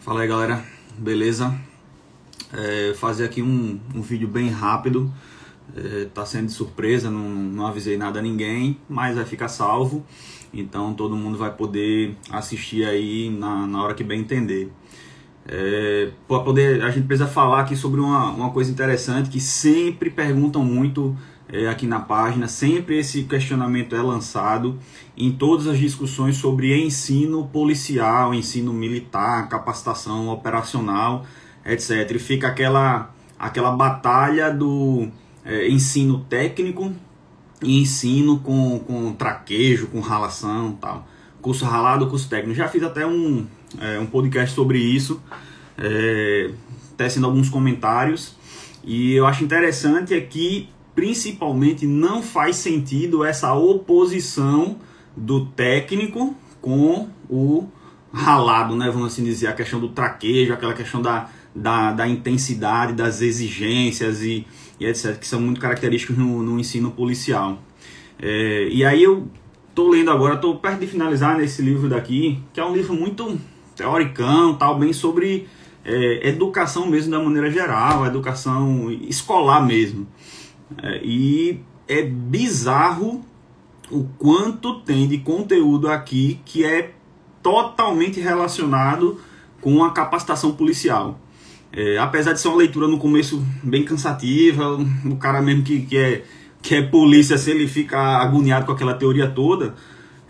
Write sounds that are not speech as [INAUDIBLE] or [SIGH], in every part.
Fala aí galera, beleza? É, fazer aqui um, um vídeo bem rápido, é, tá sendo de surpresa, não, não avisei nada a ninguém, mas vai ficar salvo, então todo mundo vai poder assistir aí na, na hora que bem entender. É, para poder, a gente precisa falar aqui sobre uma, uma coisa interessante que sempre perguntam muito é, aqui na página, sempre esse questionamento é lançado em todas as discussões sobre ensino policial, ensino militar, capacitação operacional, etc. E fica aquela, aquela batalha do é, ensino técnico e ensino com, com traquejo, com ralação tal. Curso ralado, curso técnico. Já fiz até um, é, um podcast sobre isso, é, tecendo alguns comentários. E eu acho interessante é que, principalmente, não faz sentido essa oposição do técnico com o ralado, né? Vamos assim dizer, a questão do traquejo, aquela questão da, da, da intensidade, das exigências e, e etc., que são muito característicos no, no ensino policial. É, e aí eu tô lendo agora, tô perto de finalizar nesse livro daqui, que é um livro muito teoricão, tal, bem sobre é, educação mesmo da maneira geral, educação escolar mesmo. É, e é bizarro o quanto tem de conteúdo aqui que é totalmente relacionado com a capacitação policial. É, apesar de ser uma leitura no começo bem cansativa, o cara mesmo que, que, é, que é polícia, se ele fica agoniado com aquela teoria toda,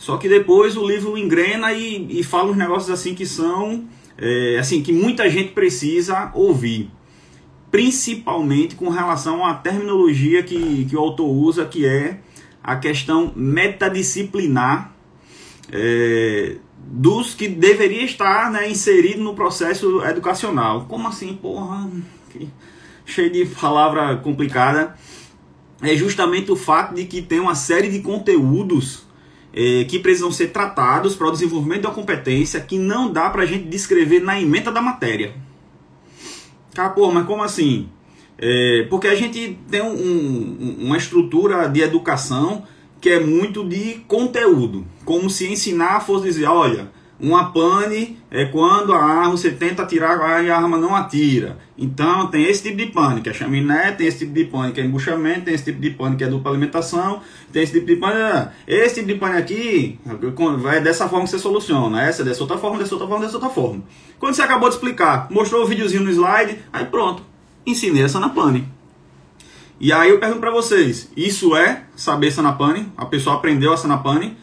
só que depois o livro engrena e, e fala uns negócios assim que são é, assim que muita gente precisa ouvir, principalmente com relação à terminologia que, que o autor usa, que é a questão metadisciplinar é, dos que deveria estar né, inserido no processo educacional. Como assim, porra? Que, cheio de palavra complicada. É justamente o fato de que tem uma série de conteúdos é, que precisam ser tratados para o desenvolvimento da competência que não dá para a gente descrever na emenda da matéria. Cara, porra, mas como assim? É, porque a gente tem um, uma estrutura de educação que é muito de conteúdo, como se ensinar fosse dizer, olha, uma pane é quando a arma você tenta atirar e a arma não atira. Então tem esse tipo de pane que é chaminé, tem esse tipo de pane que é embuchamento, tem esse tipo de pane que é dupla alimentação, tem esse tipo de pane. Ah, esse tipo de pane aqui é dessa forma que você soluciona. Essa é dessa outra forma, dessa outra forma, dessa outra forma. Quando você acabou de explicar, mostrou o videozinho no slide, aí pronto, ensinei essa na pane. E aí eu pergunto para vocês, isso é saber Sanapane? A pessoa aprendeu a Sanapane?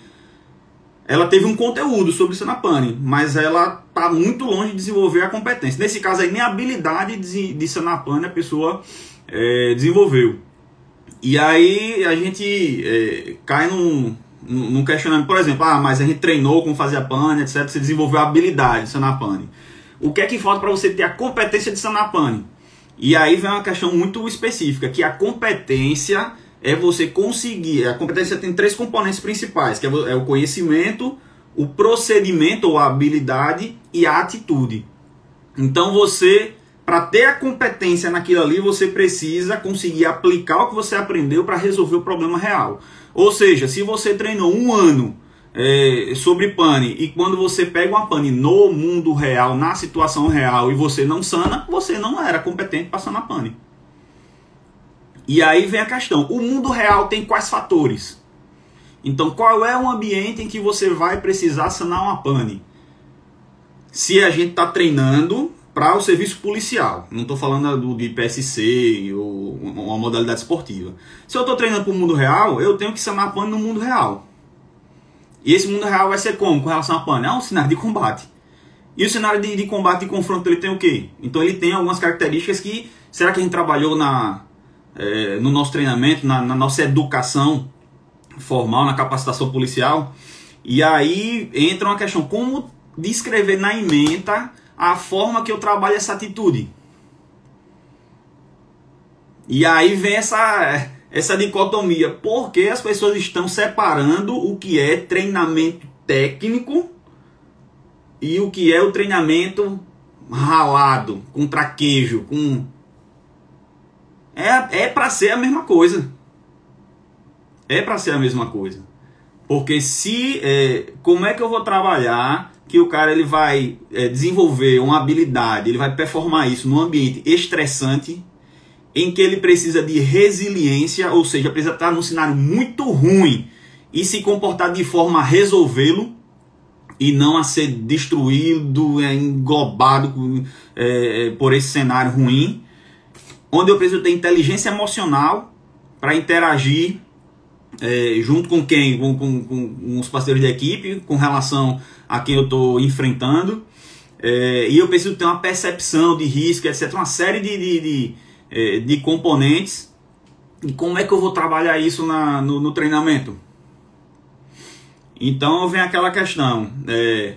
Ela teve um conteúdo sobre Senapane, mas ela está muito longe de desenvolver a competência. Nesse caso aí, nem a habilidade de, de Senapane a pessoa é, desenvolveu. E aí a gente é, cai num, num questionamento, por exemplo, ah, mas a gente treinou como fazer a pane, etc. Você desenvolveu a habilidade de Senapane. O que é que falta para você ter a competência de Senapane? E aí vem uma questão muito específica, que a competência é você conseguir. A competência tem três componentes principais, que é, é o conhecimento, o procedimento ou a habilidade e a atitude. Então você, para ter a competência naquilo ali, você precisa conseguir aplicar o que você aprendeu para resolver o problema real. Ou seja, se você treinou um ano é, sobre pane e quando você pega uma pane no mundo real, na situação real e você não sana, você não era competente para sanar pane. E aí vem a questão: o mundo real tem quais fatores? Então, qual é o ambiente em que você vai precisar sanar uma pane? Se a gente está treinando para o serviço policial, não estou falando do de PSC ou uma modalidade esportiva. Se eu estou treinando para o mundo real, eu tenho que sanar a pane no mundo real. E esse mundo real vai ser como com relação à pane? É um cenário de combate. E o cenário de, de combate e confronto ele tem o quê? Então ele tem algumas características que. Será que a gente trabalhou na, é, no nosso treinamento, na, na, nossa educação formal, na capacitação policial. E aí entra uma questão: como descrever na ementa a forma que eu trabalho essa atitude? E aí vem essa, essa dicotomia: por que as pessoas estão separando o que é treinamento técnico e o que é o treinamento ralado, com traquejo, com. É, é para ser a mesma coisa. É para ser a mesma coisa. Porque se. É, como é que eu vou trabalhar que o cara ele vai é, desenvolver uma habilidade, ele vai performar isso num ambiente estressante, em que ele precisa de resiliência, ou seja, precisa estar num cenário muito ruim e se comportar de forma a resolvê-lo e não a ser destruído, englobado é, é, por esse cenário ruim, onde eu preciso ter inteligência emocional para interagir é, junto com quem? Com, com, com, os parceiros de equipe, com relação a quem eu estou enfrentando. É, e eu preciso ter uma percepção de risco, etc. Uma série de, de, de, é, de componentes. E como é que eu vou trabalhar isso na, no, no treinamento? Então vem aquela questão. É,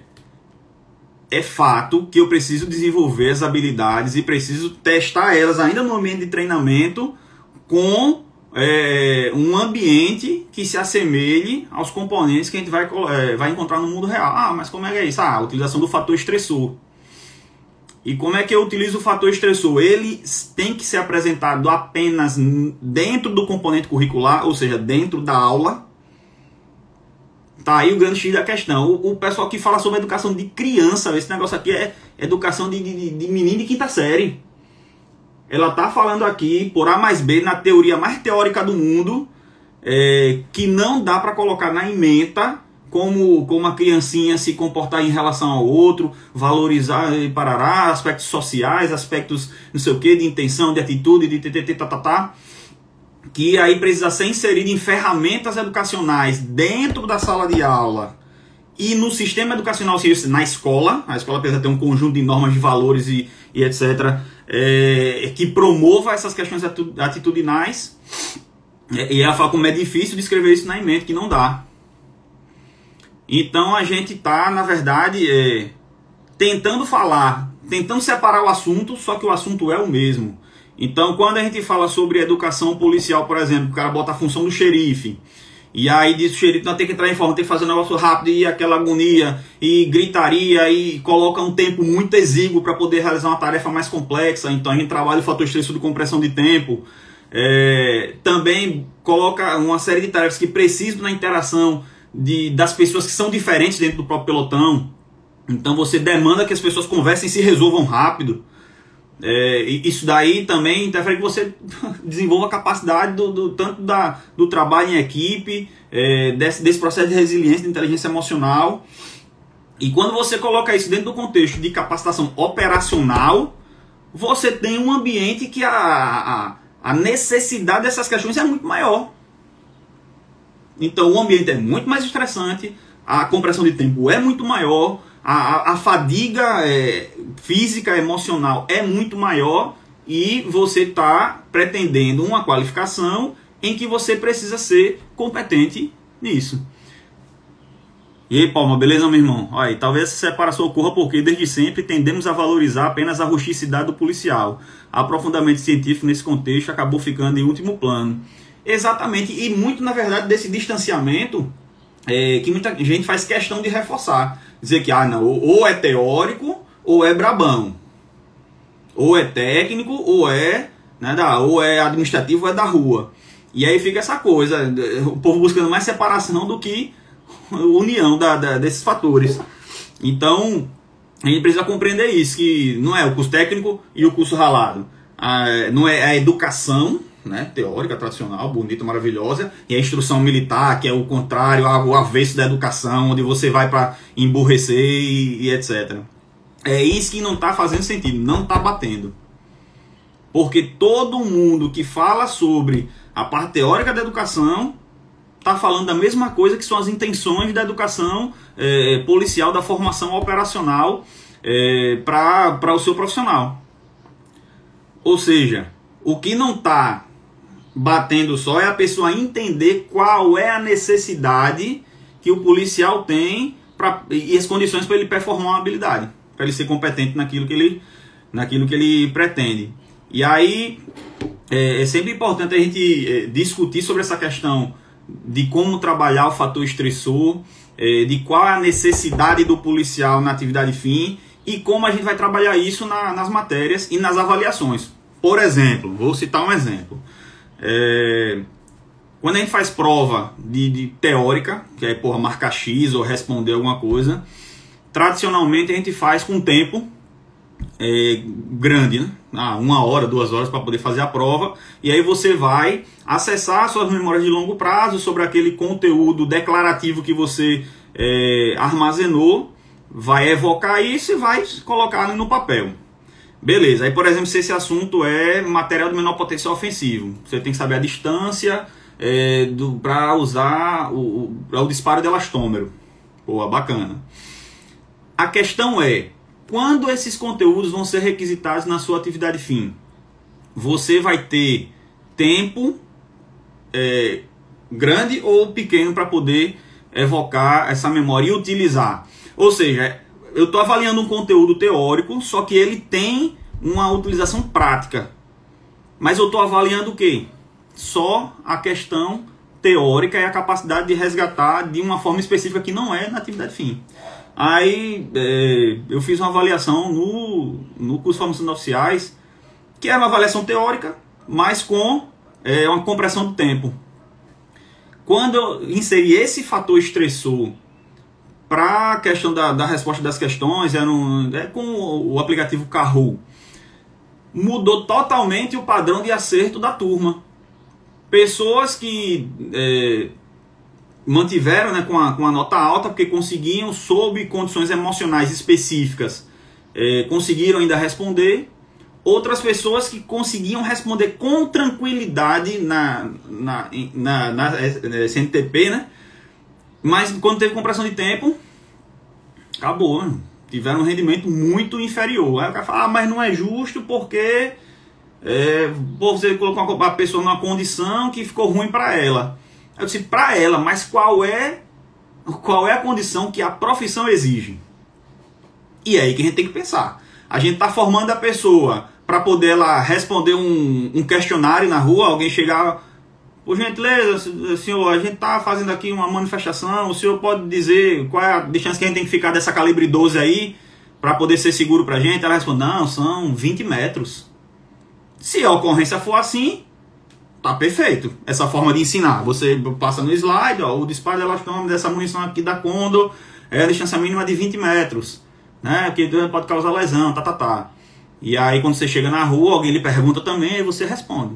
é fato que eu preciso desenvolver as habilidades e preciso testar elas ainda no ambiente de treinamento com é, um ambiente que se assemelhe aos componentes que a gente vai, é, vai encontrar no mundo real. Ah, mas como é que é isso? Ah, a utilização do fator estressor. E como é que eu utilizo o fator estressor? Ele tem que ser apresentado apenas dentro do componente curricular, ou seja, dentro da aula. Tá aí o grande X da questão. O, o pessoal que fala sobre educação de criança, esse negócio aqui é educação de, de, de menino de quinta série. Ela está falando aqui, por A mais B, na teoria mais teórica do mundo, é, que não dá para colocar na ementa como, como uma criancinha se comportar em relação ao outro, valorizar e parará, aspectos sociais, aspectos não sei o que, de intenção, de atitude, de ttt, tá, tá, tá, que aí precisa ser inserido em ferramentas educacionais dentro da sala de aula e no sistema educacional, na escola, a escola precisa ter um conjunto de normas de valores e, e etc., é, que promova essas questões atitudinais. É, e ela fala como é difícil descrever isso na mente, que não dá. Então a gente está, na verdade, é, tentando falar, tentando separar o assunto, só que o assunto é o mesmo. Então, quando a gente fala sobre educação policial, por exemplo, o cara bota a função do xerife, e aí diz o xerife, não tem que entrar em forma, tem que fazer um negócio rápido e aquela agonia e gritaria e coloca um tempo muito exíguo para poder realizar uma tarefa mais complexa. Então a gente trabalha o fator estresse de compressão de tempo. É, também coloca uma série de tarefas que precisam da interação de, das pessoas que são diferentes dentro do próprio pelotão. Então você demanda que as pessoas conversem e se resolvam rápido. É, isso daí também interfere que você [LAUGHS] desenvolva a capacidade do, do tanto da, do trabalho em equipe, é, desse, desse processo de resiliência, de inteligência emocional. E quando você coloca isso dentro do contexto de capacitação operacional, você tem um ambiente que a, a, a necessidade dessas questões é muito maior. Então o ambiente é muito mais estressante, a compressão de tempo é muito maior, a, a, fadiga é, física, emocional é muito maior e você está pretendendo uma qualificação em que você precisa ser competente nisso. E aí, Palma, beleza, meu irmão? Aí, talvez essa separação ocorra porque desde sempre tendemos a valorizar apenas a rusticidade do policial. Aprofundamento científico nesse contexto acabou ficando em último plano. Exatamente, e muito na verdade desse distanciamento é, que muita gente faz questão de reforçar dizer que ah, não, ou é teórico ou é brabão. Ou é técnico ou é, né, da, ou é administrativo ou é da rua. E aí fica essa coisa, o povo buscando mais separação do que [LAUGHS] união da, da, desses fatores. Então, a gente precisa compreender isso, que não é o curso técnico e o curso ralado. Ah, não é a educação né, teórica, tradicional, bonita, maravilhosa, e a instrução militar, que é o contrário, o avesso da educação, onde você vai para emburrecer e, e, etc. É isso que não está fazendo sentido, não está batendo. Porque todo mundo que fala sobre a parte teórica da educação está falando da mesma coisa que são as intenções da educação é, policial, da formação operacional é, para o seu profissional. Ou seja, o que não está batendo só é a pessoa entender qual é a necessidade que o policial tem pra, e as condições para ele performar uma habilidade, para ele ser competente naquilo que ele, naquilo que ele pretende. E aí é, é sempre importante a gente é, discutir sobre essa questão de como trabalhar o fator estressor, é, de qual é a necessidade do policial na atividade fim e como a gente vai trabalhar isso na, nas matérias e nas avaliações. Por exemplo, vou citar um exemplo. É, quando a gente faz prova de, de teórica, que é porra, marcar X ou responder alguma coisa, tradicionalmente a gente faz com tempo é, grande, né? Ah, uma hora, duas horas para poder fazer a prova, e aí você vai acessar suas memórias de longo prazo sobre aquele conteúdo declarativo que você é, armazenou, vai evocar isso e vai colocar no papel. Beleza, aí por exemplo, se esse assunto é material de menor potencial ofensivo, você tem que saber a distância é, para usar o, o, o disparo de elastômero. Pô, bacana. A questão é, quando esses conteúdos vão ser requisitados na sua atividade fim? Você vai ter tempo é, grande ou pequeno para poder evocar essa memória e utilizar. Ou seja, eu estou avaliando um conteúdo teórico, só que ele tem uma utilização prática. Mas eu estou avaliando o quê? Só a questão teórica e a capacidade de resgatar de uma forma específica que não é na atividade fim. Aí é, eu fiz uma avaliação no, no curso de oficiais, que era uma avaliação teórica, mas com é, uma compressão do tempo. Quando eu inseri esse fator estressor para a questão da, da resposta das questões, era um, é com o, o aplicativo Kahoot, mudou totalmente o padrão de acerto da turma. Pessoas que é, mantiveram né, com, a, com a nota alta porque conseguiam, sob condições emocionais específicas, é, conseguiram ainda responder. Outras pessoas que conseguiam responder com tranquilidade na, na, na, na SNTP, né? Mas quando teve compressão de tempo, acabou. Né? Tiveram um rendimento muito inferior. Aí o cara fala, ah, mas não é justo porque é, você colocou a pessoa numa condição que ficou ruim para ela. Eu disse, para ela, mas qual é qual é a condição que a profissão exige? E é aí que a gente tem que pensar. A gente está formando a pessoa para poder lá responder um, um, questionário na rua, alguém chegar, por gentileza, senhor, a gente está fazendo aqui uma manifestação, o senhor pode dizer qual é a distância que a gente tem que ficar dessa calibre 12 aí para poder ser seguro para a gente? Ela responde, não, são 20 metros. Se a ocorrência for assim, Tá perfeito. Essa forma de ensinar. Você passa no slide, ó, o disparo de elastômetro dessa munição aqui da Condor é a distância mínima de 20 metros. Né? Que pode causar lesão, tá, tá, tá. E aí quando você chega na rua, alguém lhe pergunta também e você responde.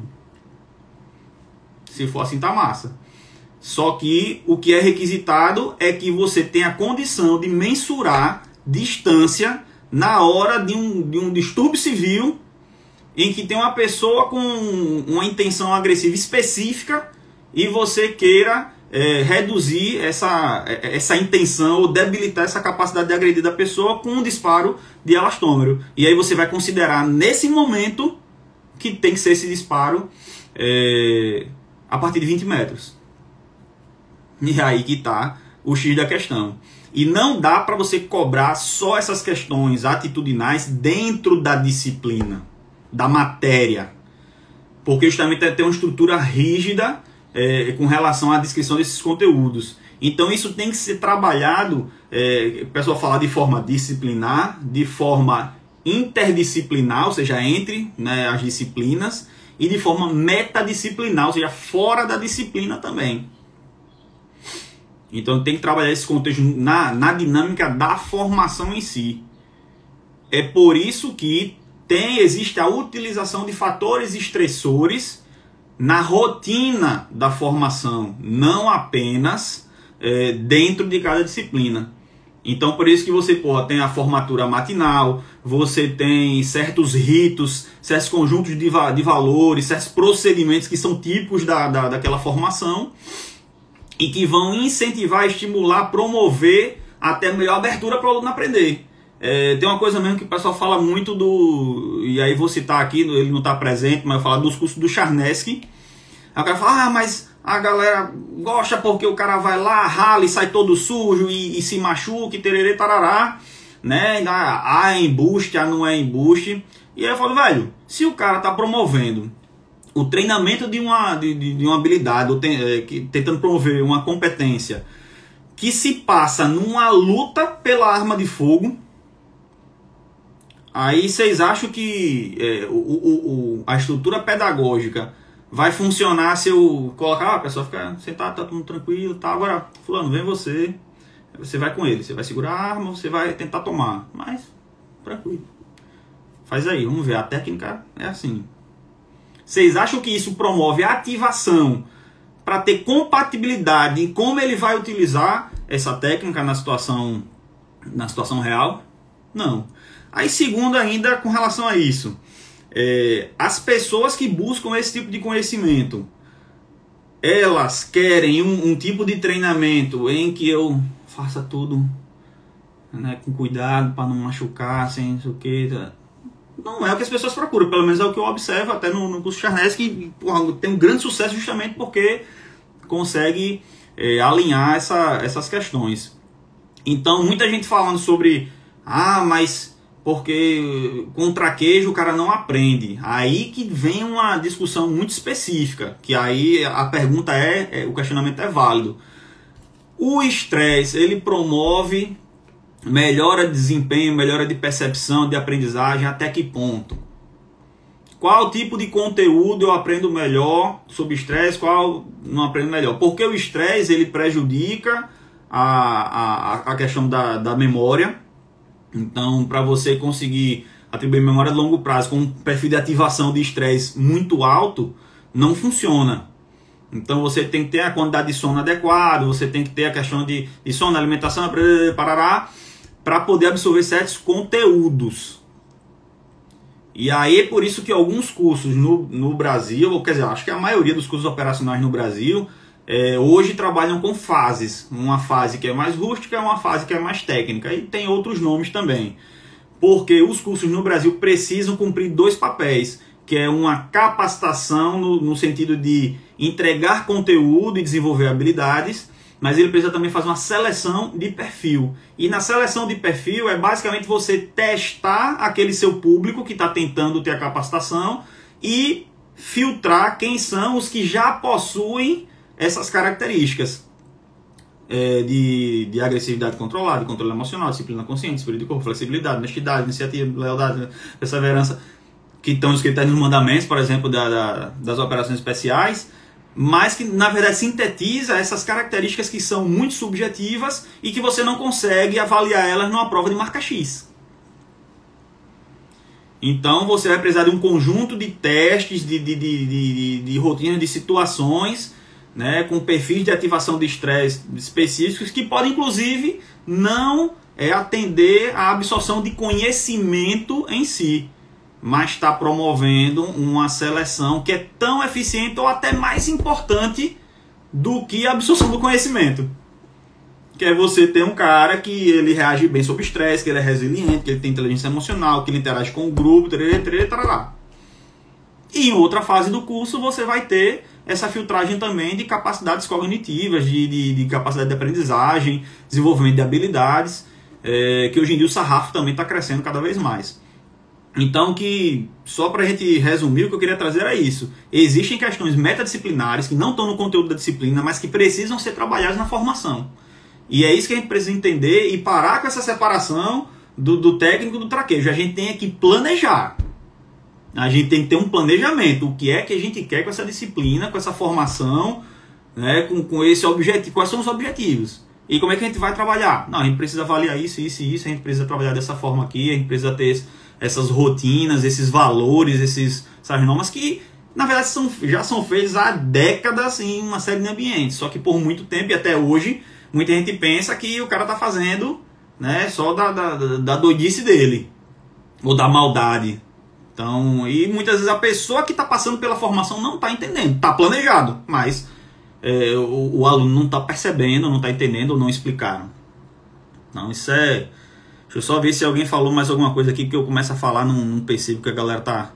Se for assim, tá massa. Só que o que é requisitado é que você tenha condição de mensurar distância na hora de um, de um distúrbio civil em que tem uma pessoa com uma intenção agressiva específica e você queira é, reduzir essa, é, essa intenção ou debilitar essa capacidade de agredir da pessoa com um disparo de elastômero. E aí você vai considerar nesse momento que tem que ser esse disparo é, a partir de 20 metros. E aí que está o X da questão. E não dá para você cobrar só essas questões atitudinais dentro da disciplina da matéria. Porque justamente tem uma estrutura rígida é, com relação à descrição desses conteúdos. Então isso tem que ser trabalhado, é, o pessoal fala de forma disciplinar, de forma interdisciplinar, ou seja, entre né, as disciplinas, e de forma metadisciplinar, ou seja, fora da disciplina também. Então tem que trabalhar esse contexto na, na dinâmica da formação em si. É por isso que tem existe a utilização de fatores estressores na rotina da formação, não apenas é, dentro de cada disciplina. Então, por isso que você tem a formatura matinal, você tem certos ritos, certos conjuntos de, va de valores, certos procedimentos que são típicos da, da, daquela formação e que vão incentivar, estimular, promover até melhor abertura para o aluno aprender. É, tem uma coisa mesmo que o pessoal fala muito do. E aí vou citar aqui, ele não está presente, mas eu falo dos cursos do Charneski. Aí o cara fala, ah, mas a galera gosta porque o cara vai lá, rala e sai todo sujo e, e se machuca, e tererê, tarará, né? Ah, é embuste, ah, não é embuste. E aí eu falo, velho, se o cara tá promovendo o treinamento de uma, de, de uma habilidade, ou é, que, tentando promover uma competência que se passa numa luta pela arma de fogo, Aí vocês acham que é, o, o, o, a estrutura pedagógica vai funcionar se eu colocar, ah, a pessoa fica sentada, tá tudo tranquilo, tá? Agora, fulano, vem você, você vai com ele, você vai segurar a arma, você vai tentar tomar, mas tranquilo. Faz aí, vamos ver, a técnica é assim. Vocês acham que isso promove a ativação para ter compatibilidade em como ele vai utilizar essa técnica na situação na situação real? Não. Aí segundo ainda com relação a isso, é, as pessoas que buscam esse tipo de conhecimento, elas querem um, um tipo de treinamento em que eu faça tudo né, com cuidado para não machucar, sem não sei o que. Tá? Não é o que as pessoas procuram, pelo menos é o que eu observo até no, no curso Charnes, que porra, tem um grande sucesso justamente porque consegue é, alinhar essa, essas questões. Então, muita gente falando sobre, ah, mas porque com traquejo o cara não aprende. Aí que vem uma discussão muito específica, que aí a pergunta é, é o questionamento é válido. O estresse, ele promove melhora de desempenho, melhora de percepção, de aprendizagem, até que ponto? Qual tipo de conteúdo eu aprendo melhor sobre estresse, qual não aprendo melhor? Porque o estresse ele prejudica a, a, a questão da, da memória, então, para você conseguir atribuir memória de longo prazo com um perfil de ativação de estresse muito alto, não funciona. Então você tem que ter a quantidade de sono adequada, você tem que ter a questão de, de sono, alimentação, parará, para poder absorver certos conteúdos. E aí é por isso que alguns cursos no, no Brasil, quer dizer, acho que a maioria dos cursos operacionais no Brasil, é, hoje trabalham com fases. Uma fase que é mais rústica, uma fase que é mais técnica. E tem outros nomes também. Porque os cursos no Brasil precisam cumprir dois papéis, que é uma capacitação no, no sentido de entregar conteúdo e desenvolver habilidades, mas ele precisa também fazer uma seleção de perfil. E na seleção de perfil é basicamente você testar aquele seu público que está tentando ter a capacitação e filtrar quem são os que já possuem essas características é, de, de agressividade controlada, controle emocional, disciplina consciente, espírito de corpo, flexibilidade, honestidade, iniciativa, lealdade, perseverança, que estão escritas nos mandamentos, por exemplo, da, da, das operações especiais, mas que na verdade sintetiza essas características que são muito subjetivas e que você não consegue avaliar elas numa prova de marca X. Então você vai precisar de um conjunto de testes, de, de, de, de, de rotinas, de situações né, com perfis de ativação de estresse específicos que podem inclusive não é, atender à absorção de conhecimento em si, mas está promovendo uma seleção que é tão eficiente ou até mais importante do que a absorção do conhecimento. Que é você ter um cara que ele reage bem sob estresse, que ele é resiliente, que ele tem inteligência emocional, que ele interage com o grupo, tarará, E em outra fase do curso você vai ter essa filtragem também de capacidades cognitivas, de, de, de capacidade de aprendizagem, desenvolvimento de habilidades, é, que hoje em dia o sarrafo também está crescendo cada vez mais. Então, que só para a gente resumir, o que eu queria trazer é isso. Existem questões metadisciplinares que não estão no conteúdo da disciplina, mas que precisam ser trabalhadas na formação. E é isso que a gente precisa entender e parar com essa separação do, do técnico do traquejo. A gente tem que planejar. A gente tem que ter um planejamento. O que é que a gente quer com essa disciplina, com essa formação, né, com, com esse objetivo. Quais são os objetivos? E como é que a gente vai trabalhar? Não, a gente precisa avaliar isso, isso e isso. A gente precisa trabalhar dessa forma aqui. A gente precisa ter essas rotinas, esses valores, esses, essas normas que, na verdade, são, já são feitas há décadas em uma série de ambientes. Só que por muito tempo e até hoje, muita gente pensa que o cara está fazendo né, só da, da, da doidice dele. Ou da maldade. Então, e muitas vezes a pessoa que está passando pela formação não está entendendo, está planejado, mas é, o, o, aluno não está percebendo, não está entendendo ou não explicaram. Então, isso é. Deixa eu só ver se alguém falou mais alguma coisa aqui que eu começo a falar, não, não percebo que a galera tá,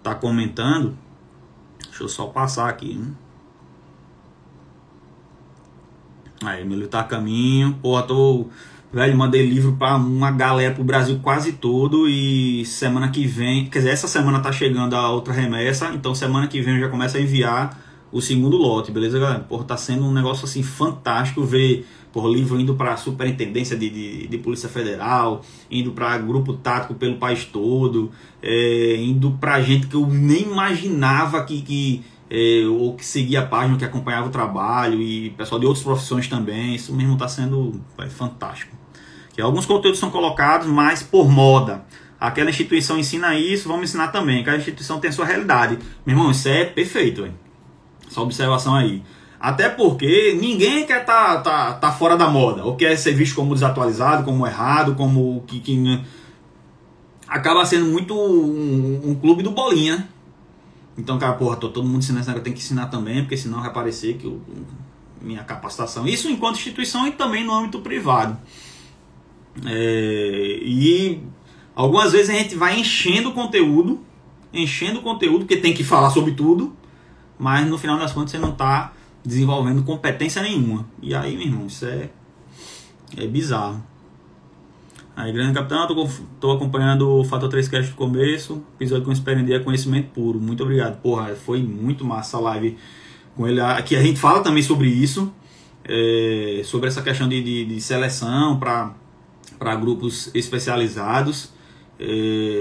tá comentando. Deixa eu só passar aqui. Hein? Aí, militar tá caminho. Porra, tô Velho, mandei livro para uma galera pro Brasil quase todo e semana que vem, quer dizer, essa semana tá chegando a outra remessa, então semana que vem eu já começo a enviar o segundo lote, beleza, galera? Porra, tá sendo um negócio assim fantástico ver por livro indo para superintendência de, de, de, Polícia Federal, indo para grupo tático pelo país todo, é, indo para gente que eu nem imaginava que, que é, ou que seguia a página, que acompanhava o trabalho e pessoal de outras profissões também. Isso mesmo está sendo é, fantástico. Que alguns conteúdos são colocados, mas por moda. Aquela instituição ensina isso, vamos ensinar também. Cada instituição tem a sua realidade. Meu irmão, isso é perfeito. Hein? Essa observação aí. Até porque ninguém quer tá, tá, tá fora da moda, ou quer ser visto como desatualizado, como errado, como que, que né? acaba sendo muito um, um, clube do bolinha. Então, cara, porra, tô todo mundo ensinando, eu tenho que ensinar também, porque senão vai parecer que eu, minha capacitação. Isso enquanto instituição e também no âmbito privado. É, e algumas vezes a gente vai enchendo o conteúdo, enchendo o conteúdo, porque tem que falar sobre tudo, mas no final das contas você não está desenvolvendo competência nenhuma. E aí, meu irmão, isso é, é bizarro. Aí, grande capitão, tô, tô acompanhando o Fator 3 Cast do começo, episódio com experiência conhecimento puro. Muito obrigado. Porra, foi muito massa a live com ele. Aqui a gente fala também sobre isso, é, sobre essa questão de, de, de seleção para grupos especializados. É,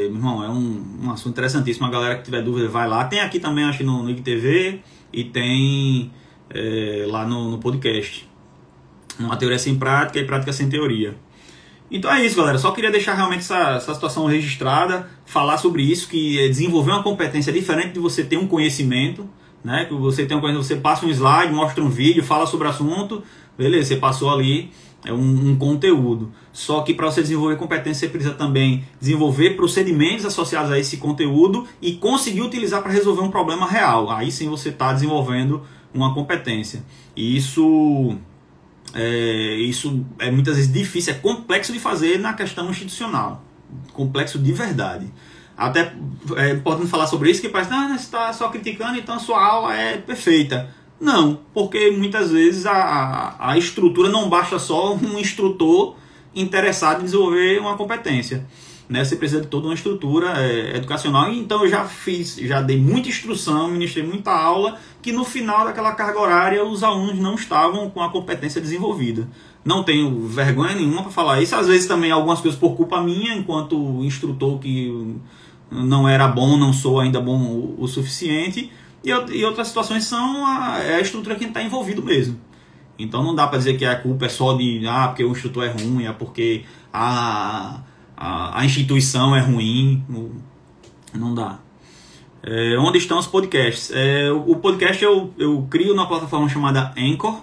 meu irmão, é um, um assunto interessantíssimo. A galera que tiver dúvida, vai lá. Tem aqui também, acho no, no IGTV e tem é, lá no, no podcast. Uma teoria sem prática e prática sem teoria. Então é isso, galera. Só queria deixar realmente essa, essa situação registrada, falar sobre isso, que é desenvolver uma competência diferente de você ter um conhecimento, né? Que você tem um conhecimento, você passa um slide, mostra um vídeo, fala sobre o assunto, beleza, você passou ali é um, um conteúdo. Só que para você desenvolver competência, você precisa também desenvolver procedimentos associados a esse conteúdo e conseguir utilizar para resolver um problema real. Aí sim você está desenvolvendo uma competência. E isso é, isso é muitas vezes difícil, é complexo de fazer na questão institucional. Complexo de verdade. Até é, podemos falar sobre isso que parece, ah, você está só criticando, então a sua aula é perfeita. Não, porque muitas vezes a, a, estrutura não basta só um instrutor interessado em desenvolver uma competência né, você precisa de toda uma estrutura é, educacional. Então eu já fiz, já dei muita instrução, ministrei muita aula, que no final daquela carga horária os alunos não estavam com a competência desenvolvida. Não tenho vergonha nenhuma para falar isso. Às vezes também algumas coisas por culpa minha, enquanto instrutor que não era bom, não sou ainda bom o, o suficiente. E, e, outras situações são a, é a estrutura que está envolvido mesmo. Então não dá para dizer que a culpa é só de ah, porque o instrutor é ruim, é porque a a, a instituição é ruim, não dá. É, onde estão os podcasts? É, o, podcast eu, eu crio na plataforma chamada Anchor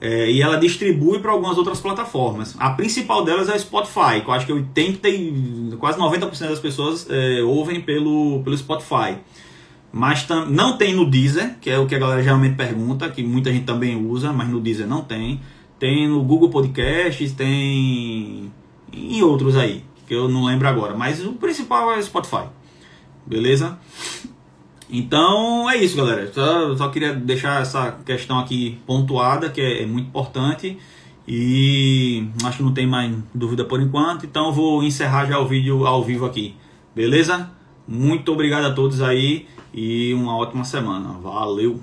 é, e ela distribui para algumas outras plataformas. A principal delas é o Spotify, que eu acho que 80 e, quase 90% das pessoas é, ouvem pelo, pelo Spotify. Mas não tem no Deezer, que é o que a galera geralmente pergunta, que muita gente também usa, mas no Deezer não tem. Tem no Google Podcasts, tem em outros aí que eu não lembro agora, mas o principal é Spotify. Beleza? Então é isso, galera. Só, só queria deixar essa questão aqui pontuada, que é, é muito importante. E acho que não tem mais dúvida por enquanto. Então vou encerrar já o vídeo ao vivo aqui. Beleza? Muito obrigado a todos aí e uma ótima semana. Valeu!